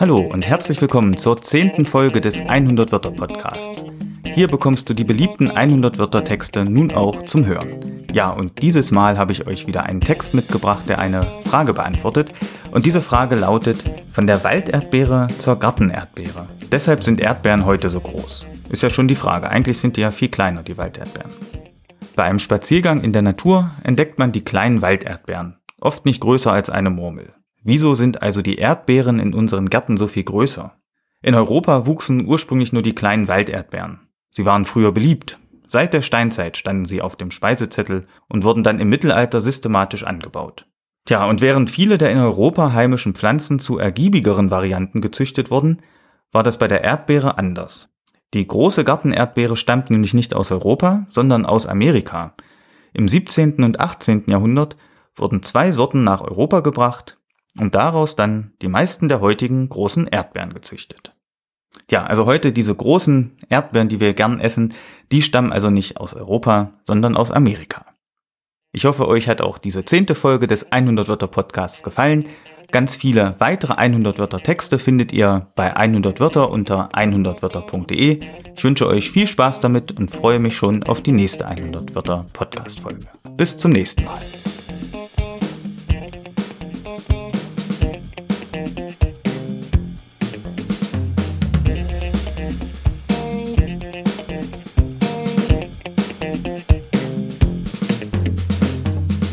Hallo und herzlich willkommen zur zehnten Folge des 100 Wörter Podcasts. Hier bekommst du die beliebten 100 Wörter Texte nun auch zum Hören. Ja, und dieses Mal habe ich euch wieder einen Text mitgebracht, der eine Frage beantwortet. Und diese Frage lautet, von der Walderdbeere zur Gartenerdbeere. Deshalb sind Erdbeeren heute so groß. Ist ja schon die Frage, eigentlich sind die ja viel kleiner, die Walderdbeeren. Bei einem Spaziergang in der Natur entdeckt man die kleinen Walderdbeeren, oft nicht größer als eine Murmel. Wieso sind also die Erdbeeren in unseren Gärten so viel größer? In Europa wuchsen ursprünglich nur die kleinen Walderdbeeren. Sie waren früher beliebt. Seit der Steinzeit standen sie auf dem Speisezettel und wurden dann im Mittelalter systematisch angebaut. Tja, und während viele der in Europa heimischen Pflanzen zu ergiebigeren Varianten gezüchtet wurden, war das bei der Erdbeere anders. Die große Gartenerdbeere stammt nämlich nicht aus Europa, sondern aus Amerika. Im 17. und 18. Jahrhundert wurden zwei Sorten nach Europa gebracht und daraus dann die meisten der heutigen großen Erdbeeren gezüchtet. Ja, also heute diese großen Erdbeeren, die wir gern essen, die stammen also nicht aus Europa, sondern aus Amerika. Ich hoffe, euch hat auch diese zehnte Folge des 100 Wörter Podcasts gefallen. Ganz viele weitere 100 Wörter Texte findet ihr bei 100 Wörter unter 100wörter.de. Ich wünsche euch viel Spaß damit und freue mich schon auf die nächste 100 Wörter Podcast Folge. Bis zum nächsten Mal.